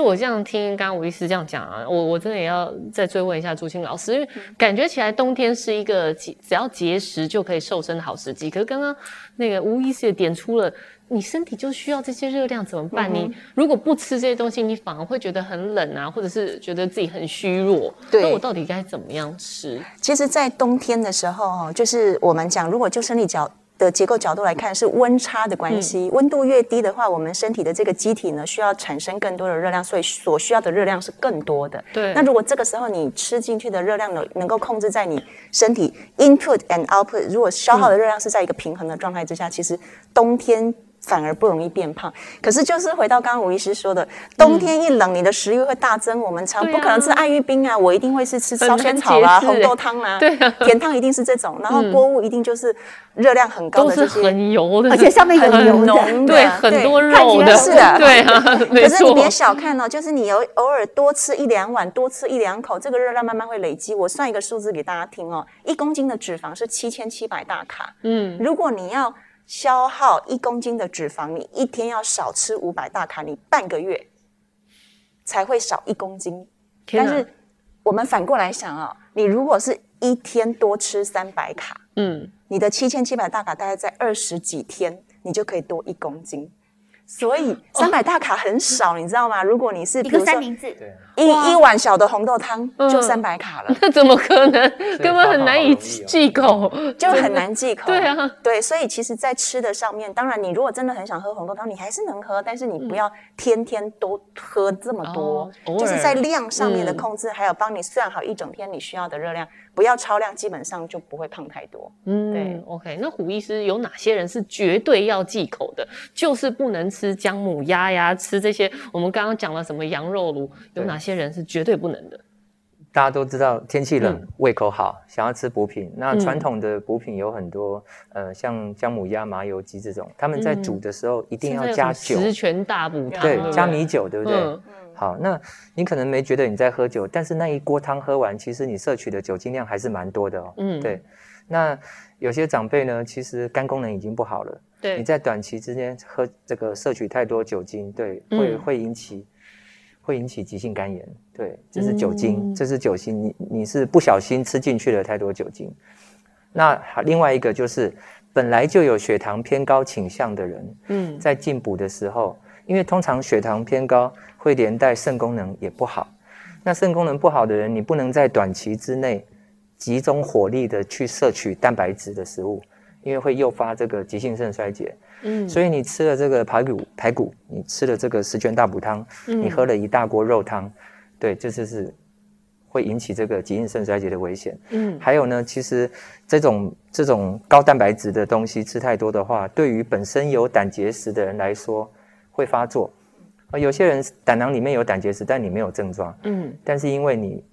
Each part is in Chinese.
实我这样听刚刚吴医师这样讲啊，我我真的也要再追问一下朱青老师，因为感觉起来冬天是一个只要节食就可以瘦身的好时机。可是刚刚那个吴医师也点出了，你身体就需要这些热量怎么办？嗯、你如果不吃这些东西，你反而会觉得很冷啊，或者是觉得自己很虚弱。对，那我到底该怎么样吃？其实，在冬天的时候，就是我们讲，如果就生理角的结构角度来看，是温差的关系。温、嗯、度越低的话，我们身体的这个机体呢，需要产生更多的热量，所以所需要的热量是更多的。对。那如果这个时候你吃进去的热量能能够控制在你身体 input and output，如果消耗的热量是在一个平衡的状态之下，嗯、其实冬天。反而不容易变胖，可是就是回到刚刚吴医师说的，冬天一冷，你的食欲会大增。嗯、我们常不可能吃爱玉冰啊，我一定会是吃烧仙草啦、红豆汤 啦，甜汤一定是这种。然后锅物一定就是热量很高的这些，都是很油的，而且上面很油的，对，很多肉的，是的，对啊。可是你别小看哦，就是你有偶尔多吃一两碗，多吃一两口，这个热量慢慢会累积。我算一个数字给大家听哦，一公斤的脂肪是七千七百大卡。嗯，如果你要。消耗一公斤的脂肪，你一天要少吃五百大卡，你半个月才会少一公斤。但是我们反过来想啊，你如果是一天多吃三百卡，嗯，你的七千七百大卡大概在二十几天，你就可以多一公斤。所以三百大卡很少，你知道吗？如果你是比如说一一碗小的红豆汤就三百卡了，那怎么可能？根本很难以忌口，就很难忌口。对啊，对，所以其实，在吃的上面，当然你如果真的很想喝红豆汤，你还是能喝，但是你不要天天都喝这么多，就是在量上面的控制，还有帮你算好一整天你需要的热量。不要超量，基本上就不会胖太多。嗯，对，OK。那胡医师有哪些人是绝对要忌口的？就是不能吃姜母鸭呀，吃这些我们刚刚讲了什么羊肉炉，有哪些人是绝对不能的？大家都知道天气冷，嗯、胃口好，想要吃补品。那传统的补品有很多，嗯、呃，像姜母鸭、麻油鸡这种，他们在煮的时候一定要加酒。十全大补汤，对，加米酒，对不对？嗯好，那你可能没觉得你在喝酒，但是那一锅汤喝完，其实你摄取的酒精量还是蛮多的哦。嗯，对。那有些长辈呢，其实肝功能已经不好了。对。你在短期之间喝这个摄取太多酒精，对，会会引起会引起急性肝炎。对，这是酒精，嗯、这是酒精，你你是不小心吃进去了太多酒精。那另外一个就是本来就有血糖偏高倾向的人，嗯，在进补的时候。因为通常血糖偏高会连带肾功能也不好，那肾功能不好的人，你不能在短期之内集中火力的去摄取蛋白质的食物，因为会诱发这个急性肾衰竭。嗯，所以你吃了这个排骨，排骨，你吃了这个十全大补汤，你喝了一大锅肉汤，对，这就是会引起这个急性肾衰竭的危险。嗯，还有呢，其实这种这种高蛋白质的东西吃太多的话，对于本身有胆结石的人来说，会发作，啊，有些人胆囊里面有胆结石，但你没有症状，嗯，但是因为你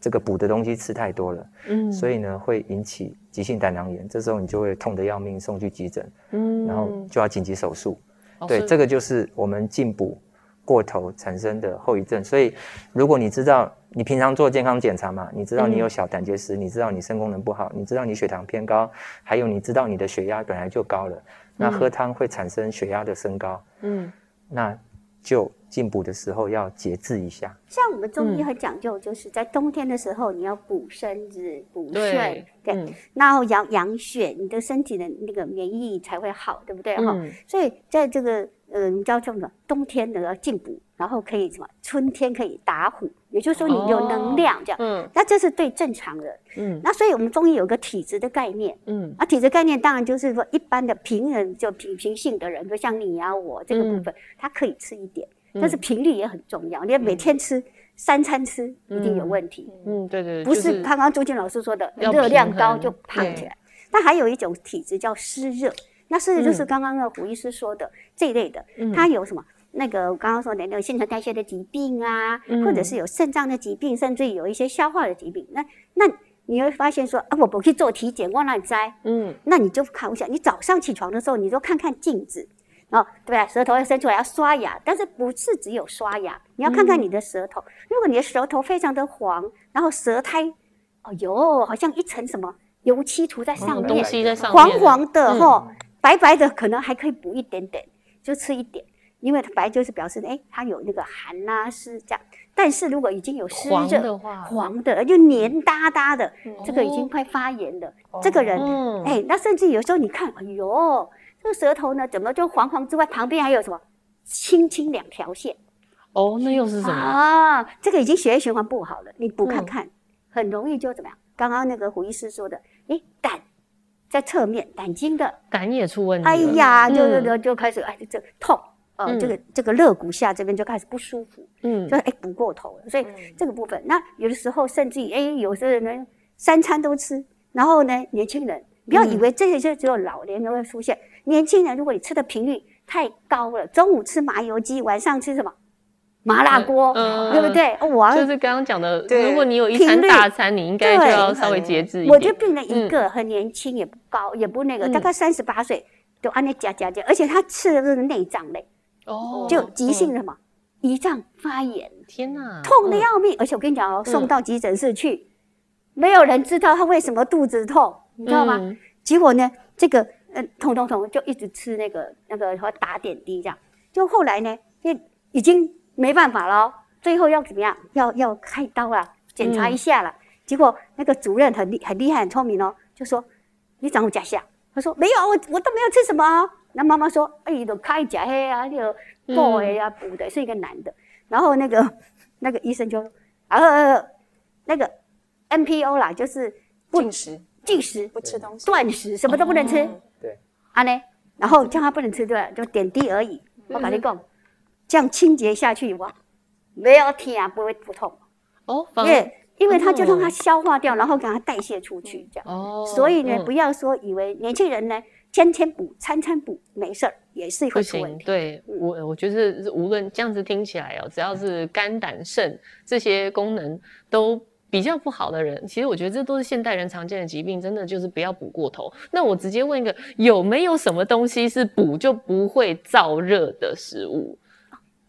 这个补的东西吃太多了，嗯，所以呢会引起急性胆囊炎，这时候你就会痛得要命，送去急诊，嗯，然后就要紧急手术，哦、对，这个就是我们进补过头产生的后遗症。所以如果你知道你平常做健康检查嘛，你知道你有小胆结石，嗯、你知道你肾功能不好，你知道你血糖偏高，还有你知道你的血压本来就高了。那喝汤会产生血压的升高，嗯，那就进补的时候要节制一下。像我们中医很讲究，就是在冬天的时候你要补身子、补肾，对，然后养养血，你的身体的那个免疫力才会好，对不对？哈，所以在这个嗯你叫什么冬天的要进补。然后可以什么？春天可以打虎，也就是说你有能量这样。嗯，那这是对正常人。嗯，那所以我们中医有个体质的概念。嗯，啊，体质概念当然就是说一般的平人，就平平性的人，就像你呀、啊、我这个部分，他可以吃一点，但是频率也很重要。你要每天吃三餐吃，一定有问题。嗯，对对对，不是刚刚朱静老师说的热量高就胖起来。那还有一种体质叫湿热，那甚至就是刚刚的胡医师说的这一类的，它有什么？那个我刚刚说的那个新陈代谢的疾病啊，嗯、或者是有肾脏的疾病，甚至有一些消化的疾病，那那你会发现说啊，我不去做体检，我哪里摘？嗯，那你就看一下，你早上起床的时候，你就看看镜子，哦，对不对？舌头要伸出来要刷牙，但是不是只有刷牙，你要看看你的舌头。嗯、如果你的舌头非常的黄，然后舌苔，哦哟，好像一层什么油漆涂在上面，东西在上面，黄黄的哈，嗯、白白的，可能还可以补一点点，就吃一点。因为它白就是表示哎，它有那个寒呐湿这样。但是如果已经有湿热的话，黄的就黏哒哒的，嗯、这个已经快发炎了。哦、这个人，哎、嗯，那甚至有时候你看，哎呦，这个舌头呢，怎么就黄黄之外，旁边还有什么青青两条线？哦，那又是什么啊？这个已经血液循环不好了，你补看看，嗯、很容易就怎么样？刚刚那个胡医师说的，哎，胆在侧面，胆经的胆也出问题。哎呀，就就就就开始哎，这痛，呃，这个这个肋骨下这边就开始不舒服，嗯，就哎补过头了。所以这个部分，那有的时候甚至于哎，有些人呢三餐都吃，然后呢，年轻人不要以为这些就只有老年人会出现，年轻人如果你吃的频率太高了，中午吃麻油鸡，晚上吃什么？麻辣锅，对不对？我就是刚刚讲的，如果你有一餐大餐，你应该就要稍微节制一点。我就病了一个，很年轻，也不高，也不那个，大概三十八岁，就按那加加加，而且他吃的是内脏类，哦，就急性什么胰脏发炎，天哪，痛的要命。而且我跟你讲哦，送到急诊室去，没有人知道他为什么肚子痛，你知道吗？结果呢，这个呃痛痛痛，就一直吃那个那个和打点滴这样，就后来呢，就已经。没办法了，最后要怎么样？要要开刀啊，检查一下了。嗯、结果那个主任很厉很厉害很聪明哦，就说你长我假下。他说没有，我我都没有吃什么。那妈妈说，哎，都开假黑啊，那个补的呀补的，是一个男的。然后那个 那个医生就呃那个 NPO 啦，就是不进食进食不吃东西，断食，什么都不能吃。哦、对，啊呢，然后叫他不能吃对，就点滴而已。我跟你讲。这样清洁下去，哇，没有甜啊，不会不痛哦。因为因为它就让它消化掉，然后给它代谢出去，这样。哦。所以呢，不要说以为年轻人呢天天补、餐餐补没事儿，也是会出问题。对我，我觉得无论这样子听起来哦，只要是肝胆肾这些功能都比较不好的人，其实我觉得这都是现代人常见的疾病，真的就是不要补过头。那我直接问一个，有没有什么东西是补就不会燥热的食物？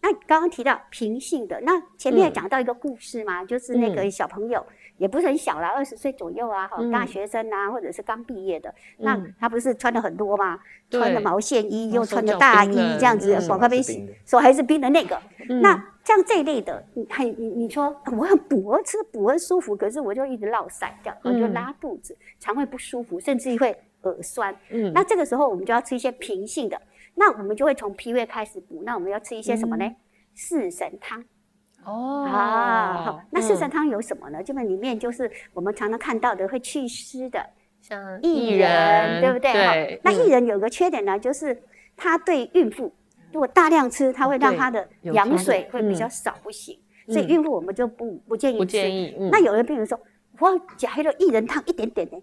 那刚刚提到平性的，那前面也讲到一个故事嘛，嗯、就是那个小朋友、嗯、也不是很小啦，二十岁左右啊，哈、嗯，大学生啊，或者是刚毕业的，嗯、那他不是穿的很多吗？穿的毛线衣，又穿的大衣，这样子，广告杯洗，手还是冰的那个。嗯、那像这一类的，你你你说我很补，我吃补很舒服，可是我就一直落腮，这样我就拉肚子，肠胃不舒服，甚至于会耳酸。嗯，那这个时候我们就要吃一些平性的。那我们就会从脾胃开始补，那我们要吃一些什么呢？四神汤。哦啊，好，那四神汤有什么呢？基本里面就是我们常常看到的会祛湿的，像薏仁，对不对？对。那薏仁有个缺点呢，就是它对孕妇如果大量吃，它会让她的羊水会比较少，不行。所以孕妇我们就不不建议吃。不建议。那有的病人说，我加一个薏仁汤一点点呢。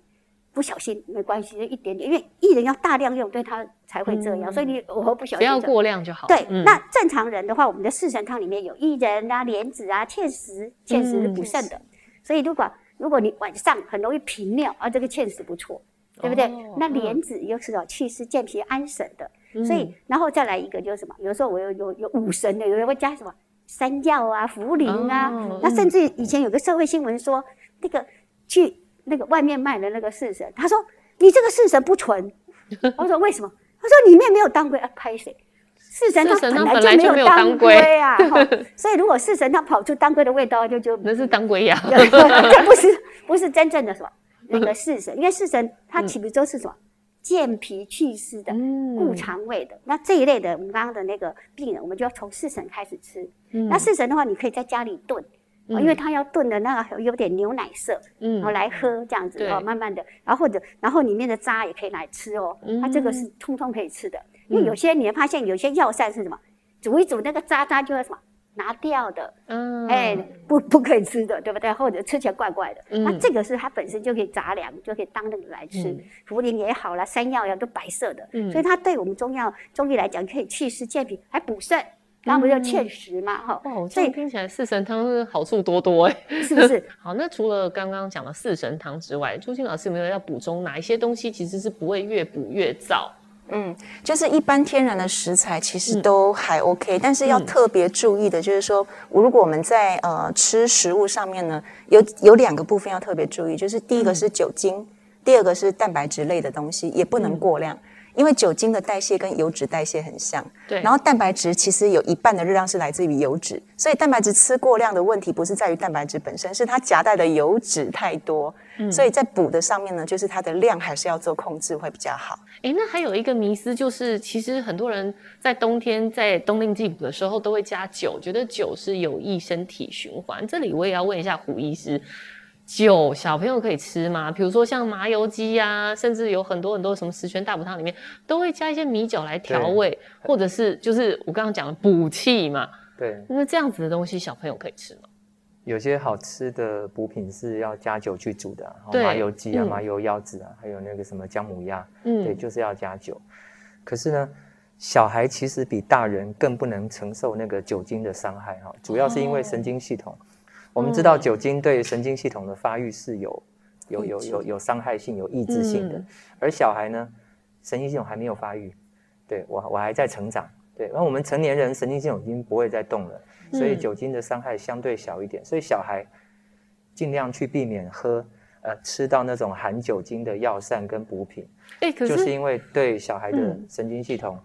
不小心没关系，就一点点，因为薏仁要大量用，对它才会这样，嗯、所以你偶尔不小心，不要过量就好。对，嗯、那正常人的话，我们的四神汤里面有薏仁啊、莲子啊、芡实，芡实是补肾的，嗯、所以如果如果你晚上很容易频尿啊，这个芡实不错，对不对？哦、那莲子又是有祛湿健脾安神的，嗯、所以然后再来一个就是什么？有时候我有有有五神的，有人会加什么山药啊、茯苓啊，哦、那甚至以前有个社会新闻说那个去。那个外面卖的那个四神，他说你这个四神不纯。我说为什么？他说里面没有当归啊，拍谁？四神汤本来就没有当归啊，所以如果四神汤跑出当归的味道，就就那是当归呀，这不是不是真正的什么那个四神，因为四神它起不都是什么健脾祛湿的、固肠胃的。那这一类的，我们刚刚的那个病人，我们就要从四神开始吃。那四神的话，你可以在家里炖。因为它要炖的那个有点牛奶色，嗯，然后来喝这样子哦，慢慢的，然后或者然后里面的渣也可以来吃哦，它这个是通通可以吃的。因为有些你会发现有些药膳是什么，煮一煮那个渣渣就会什么拿掉的，嗯，哎，不不可以吃的，对不对？或者吃起来怪怪的，那这个是它本身就可以杂粮，就可以当那个来吃，茯苓也好啦，山药呀都白色的，所以它对我们中药中医来讲可以祛湿健脾，还补肾。然后不就芡实嘛，哈、嗯，哦，所以听起来四神汤是好处多多哎，是不是？好，那除了刚刚讲的四神汤之外，朱青老师有没有要补充哪一些东西？其实是不会越补越燥？嗯，就是一般天然的食材其实都还 OK，、嗯、但是要特别注意的就是说，如果我们在呃吃食物上面呢，有有两个部分要特别注意，就是第一个是酒精，嗯、第二个是蛋白质类的东西，也不能过量。嗯因为酒精的代谢跟油脂代谢很像，对。然后蛋白质其实有一半的热量是来自于油脂，所以蛋白质吃过量的问题不是在于蛋白质本身，是它夹带的油脂太多。嗯。所以在补的上面呢，就是它的量还是要做控制会比较好。哎，那还有一个迷思就是，其实很多人在冬天在冬令进补的时候都会加酒，觉得酒是有益身体循环。这里我也要问一下胡医师。酒小朋友可以吃吗？比如说像麻油鸡呀、啊，甚至有很多很多什么十全大补汤里面都会加一些米酒来调味，或者是就是我刚刚讲的补气嘛。对，那这样子的东西小朋友可以吃吗？有些好吃的补品是要加酒去煮的，对，麻油鸡啊、嗯、麻油腰子啊，还有那个什么姜母鸭，嗯，对，就是要加酒。可是呢，小孩其实比大人更不能承受那个酒精的伤害哈，主要是因为神经系统。哦我们知道酒精对神经系统的发育是有有有有有伤害性、有抑制性的，而小孩呢，神经系统还没有发育，对，我我还在成长，对，然后我们成年人神经系统已经不会再动了，所以酒精的伤害相对小一点，所以小孩尽量去避免喝呃吃到那种含酒精的药膳跟补品，哎，可是就是因为对小孩的神经系统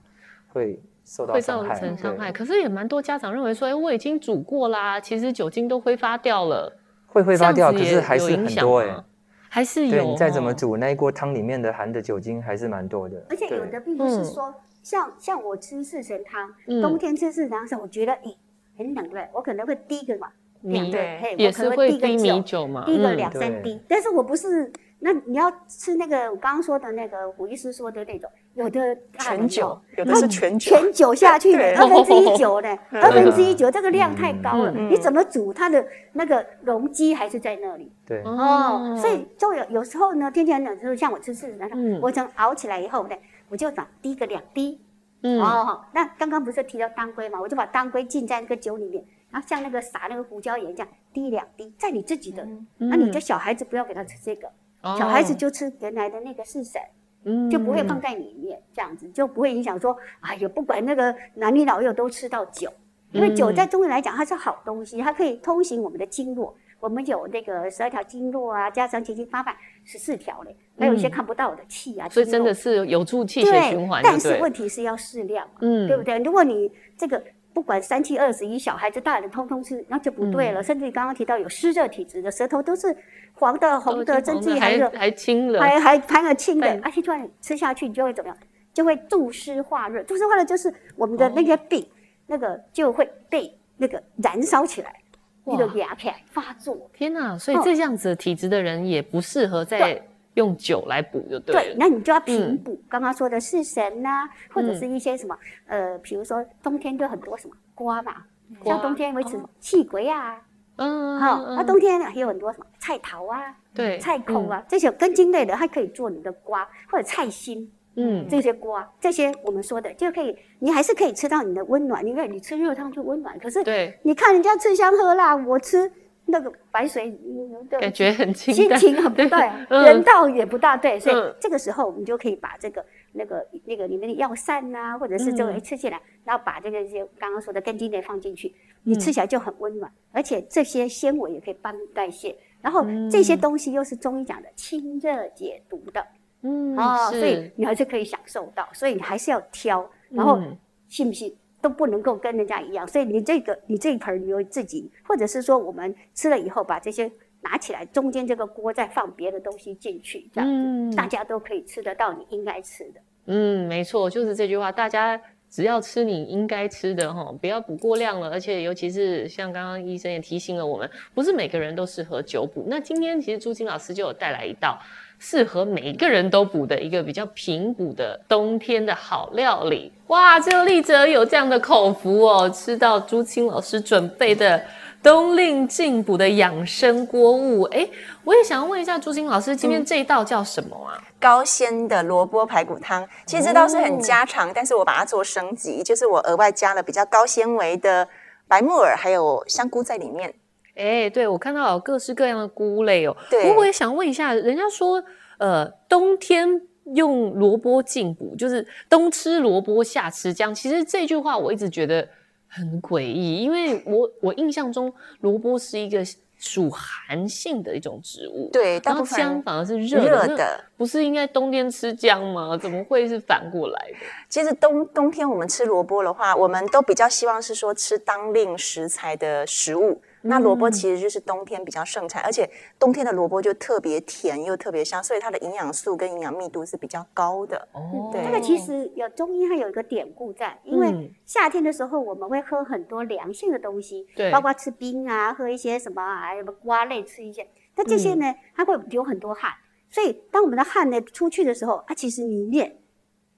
会。受到会造成伤害，可是也蛮多家长认为说，哎，我已经煮过啦，其实酒精都挥发掉了，会挥发掉，可是还是很多哎，还是有。对，你再怎么煮，那一锅汤里面的含的酒精还是蛮多的。而且有的并不是说，像像我吃四神汤，冬天吃四神汤的时候，我觉得哎很冷对，我可能会滴一个嘛米，对，也是会滴米酒嘛，滴个两三滴，但是我不是。那你要吃那个我刚刚说的那个胡医师说的那种，有的全酒，有的是全酒，全酒下去的，二分之一酒呢，二分之一酒，这个量太高了，你怎么煮它的那个容积还是在那里？对。哦，所以就有有时候呢，天气很冷的时候，像我吃柿子汤，我从熬起来以后呢，我就把滴个两滴，哦，那刚刚不是提到当归嘛，我就把当归浸在那个酒里面，然后像那个撒那个胡椒盐这样滴两滴，在你自己的，那你的小孩子不要给他吃这个。小孩子就吃原来的那个四神，嗯，就不会放在里面，这样子就不会影响说，哎呀，不管那个男女老幼都吃到酒，因为酒在中医来讲它是好东西，它可以通行我们的经络，我们有那个十二条经络啊，加上七经八脉十四条嘞，还有一些看不到的气啊，所以真的是有助气血循环，但是问题是要适量，嗯，对不对？如果你这个。不管三七二十一，小孩子、大人通通吃，那就不对了。嗯、甚至你刚刚提到有湿热体质的舌头都是黄的、红的，甚至于还有还青了，还还还有青的，而且突然吃下去你就会怎么样？就会助湿化热。助湿化热就是我们的那些病，哦、那个就会被那个燃烧起来，那个牙片发作。天哪！所以这样子体质的人也不适合在。用酒来补就对了。对，那你就要平补。刚刚说的四神呐，或者是一些什么，呃，比如说冬天就很多什么瓜嘛，像冬天维持气鬼啊，嗯，好，那冬天还有很多什么菜桃啊，对，菜孔啊，这些根茎类的，还可以做你的瓜或者菜心，嗯，这些瓜，这些我们说的就可以，你还是可以吃到你的温暖，因为你吃热汤就温暖。可是，对，你看人家吃香喝辣，我吃。那个白水，感觉很清淡，心情很不 对，人道也不大对，所以这个时候我们就可以把这个那个那个里面的药膳呐，或者是这个吃起来，然后把这个些刚刚说的根茎类放进去，你吃起来就很温暖，而且这些纤维也可以帮你代谢，然后这些东西又是中医讲的清热解毒的，嗯，啊，所以你还是可以享受到，所以你还是要挑，然后信不信？都不能够跟人家一样，所以你这个你这一盆你就自己，或者是说我们吃了以后把这些拿起来，中间这个锅再放别的东西进去，这样子、嗯、大家都可以吃得到你应该吃的。嗯，没错，就是这句话，大家只要吃你应该吃的哈，不要补过量了。而且尤其是像刚刚医生也提醒了我们，不是每个人都适合久补。那今天其实朱青老师就有带来一道。适合每一个人都补的一个比较平补的冬天的好料理，哇！这个立哲有这样的口福哦，吃到朱青老师准备的冬令进补的养生锅物。哎，我也想要问一下朱青老师，今天这一道叫什么啊？嗯、高鲜的萝卜排骨汤。其实这道是很家常，哦、但是我把它做升级，就是我额外加了比较高纤维的白木耳还有香菇在里面。哎，对，我看到有各式各样的菇类哦。对，我也想问一下，人家说，呃，冬天用萝卜进补，就是冬吃萝卜夏吃姜。其实这句话我一直觉得很诡异，因为我我印象中萝卜是一个属寒性的一种植物。对，然后姜反而是热热的，不是应该冬天吃姜吗？怎么会是反过来的？其实冬冬天我们吃萝卜的话，我们都比较希望是说吃当令食材的食物。那萝卜其实就是冬天比较盛产，嗯、而且冬天的萝卜就特别甜又特别香，所以它的营养素跟营养密度是比较高的。哦，对，这个其实有中医，它有一个典故在，因为夏天的时候我们会喝很多凉性的东西，对，包括吃冰啊，喝一些什么啊，什么瓜类，吃一些，那这些呢，嗯、它会流很多汗，所以当我们的汗呢出去的时候，它其实里面，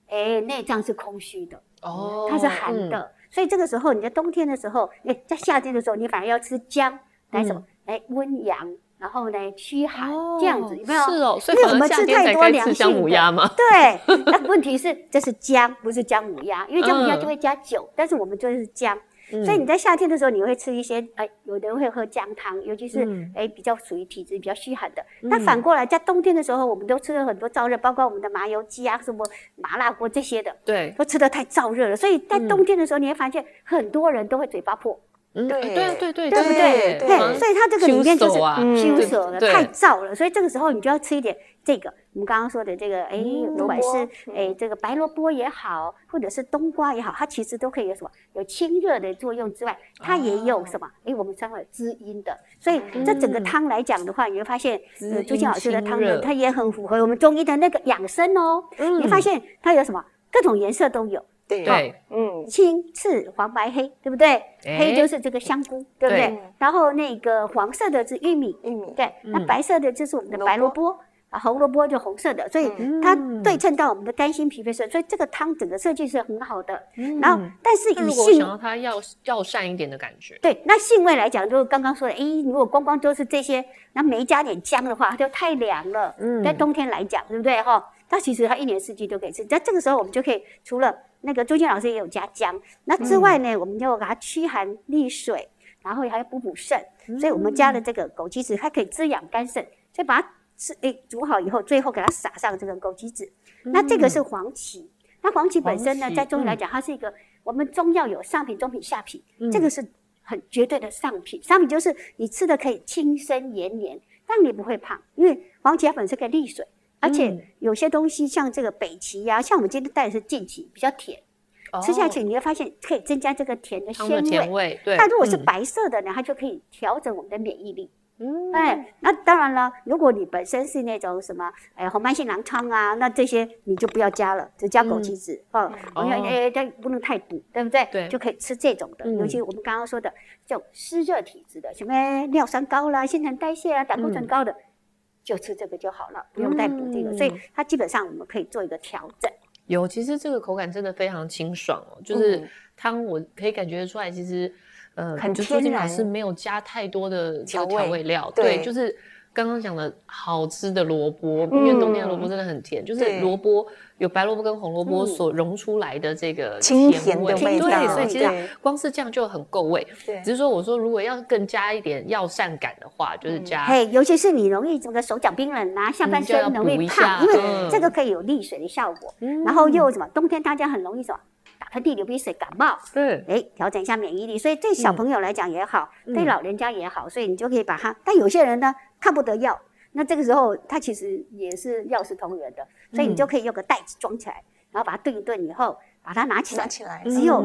哎，内脏是空虚的，哦，它是寒的。嗯所以这个时候，你在冬天的时候，哎，在夏天的时候，你反而要吃姜来什么？来温阳，然后呢驱寒，这样子有没有？是哦，所以我们吃太多凉性母鸭吗？对，那问题是这是姜，不是姜母鸭，因为姜母鸭就会加酒，但是我们就是姜。所以你在夏天的时候，你会吃一些，哎，有的人会喝姜汤，尤其是哎比较属于体质比较虚寒的。那反过来，在冬天的时候，我们都吃了很多燥热，包括我们的麻油鸡啊，什么麻辣锅这些的，对，都吃的太燥热了。所以在冬天的时候，你会发现很多人都会嘴巴破。对对。对对对，对不对？对，所以它这个里面就是羞涩了，太燥了。所以这个时候你就要吃一点这个，我们刚刚说的这个，哎，不管是哎这个白萝卜也好，或者是冬瓜也好，它其实都可以有什么？有清热的作用之外，它也有什么？哎，我们称为滋阴的。所以这整个汤来讲的话，你会发现，呃，朱青老师的汤呢，它也很符合我们中医的那个养生哦。你发现它有什么？各种颜色都有。对，嗯，青、赤、黄、白、黑，对不对？黑就是这个香菇，对不对？然后那个黄色的是玉米，玉米，对。那白色的就是我们的白萝卜，啊，红萝卜就红色的，所以它对称到我们的肝心脾肺肾，所以这个汤整个设计是很好的。然后，但是以性，如果想要它药药膳一点的感觉，对，那性味来讲，就刚刚说的，诶，如果光光都是这些，那没加点姜的话，它就太凉了。嗯，在冬天来讲，对不对？哈，那其实它一年四季都可以吃。在这个时候，我们就可以除了那个朱建老师也有加姜，那之外呢，嗯、我们就给它驱寒利水，然后还要补补肾，嗯、所以我们加了这个枸杞子，它可以滋养肝肾，所以把它吃诶煮好以后，最后给它撒上这个枸杞子。嗯、那这个是黄芪，那黄芪本身呢，在中医来讲，它是一个、嗯、我们中药有上品、中品、下品，嗯、这个是很绝对的上品。上品就是你吃的可以轻身延年，但你不会胖，因为黄芪它本身可以利水。而且有些东西像这个北芪呀，像我们今天带的是晋芪，比较甜，吃下去你会发现可以增加这个甜的鲜味。对，它如果是白色的呢，它就可以调整我们的免疫力。嗯，哎，那当然了，如果你本身是那种什么哎红斑性狼疮啊，那这些你就不要加了，只加枸杞子哦。我要哎，但不能太补，对不对？对，就可以吃这种的，尤其我们刚刚说的这种湿热体质的，什么尿酸高啦、新陈代谢啊、胆固醇高的。就吃这个就好了，不用再补这个，嗯、所以它基本上我们可以做一个调整。有，其实这个口感真的非常清爽哦，就是汤我可以感觉得出来，其实呃，很就朱青老师没有加太多的调味，调味料，对，对，就是。刚刚讲的好吃的萝卜，因为冬天的萝卜真的很甜，就是萝卜有白萝卜跟红萝卜所融出来的这个清甜的味道，对，所以其实光是这样就很够味。对，只是说我说如果要更加一点药膳感的话，就是加，嘿，尤其是你容易整个手脚冰冷啊，下半身容易胖，因为这个可以有利水的效果。然后又什么？冬天大家很容易什么？打喷嚏、流鼻水、感冒。对，哎，调整一下免疫力。所以对小朋友来讲也好，对老人家也好，所以你就可以把它。但有些人呢？看不得药，那这个时候他其实也是药食同源的，所以你就可以用个袋子装起来，然后把它炖一炖以后，把它拿起来，拿起来，只有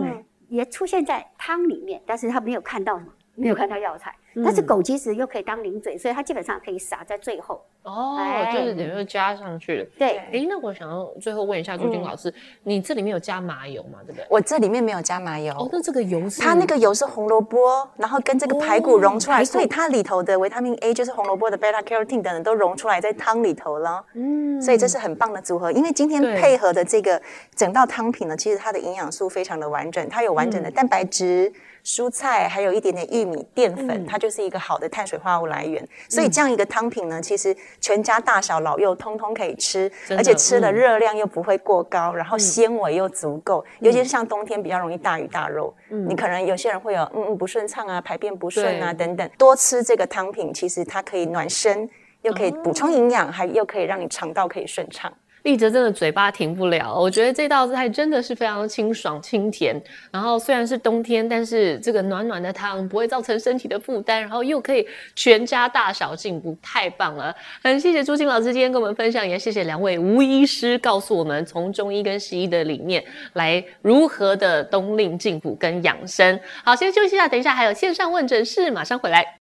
也出现在汤里面，但是他没有看到什么。没有看到药材，但是枸杞子又可以当零嘴，所以它基本上可以撒在最后。哦，就是等于加上去了。对，哎，那我想要最后问一下朱军老师，你这里面有加麻油吗？对不对？我这里面没有加麻油。哦，那这个油是？它那个油是红萝卜，然后跟这个排骨融出来，所以它里头的维他命 A 就是红萝卜的贝塔 carotene 等等都融出来在汤里头了。嗯，所以这是很棒的组合，因为今天配合的这个整道汤品呢，其实它的营养素非常的完整，它有完整的蛋白质。蔬菜还有一点点玉米淀粉，它就是一个好的碳水化合物来源。所以这样一个汤品呢，其实全家大小老幼通通可以吃，而且吃的热量又不会过高，然后纤维又足够。尤其是像冬天比较容易大鱼大肉，你可能有些人会有嗯嗯不顺畅啊，排便不顺啊等等，多吃这个汤品，其实它可以暖身，又可以补充营养，还又可以让你肠道可以顺畅。立哲真的嘴巴停不了，我觉得这道菜真的是非常的清爽清甜。然后虽然是冬天，但是这个暖暖的汤不会造成身体的负担，然后又可以全家大小进补，太棒了！很谢谢朱青老师今天跟我们分享，也谢谢两位吴医师告诉我们从中医跟西医的理念来如何的冬令进补跟养生。好，先休息一下，等一下还有线上问诊室，马上回来。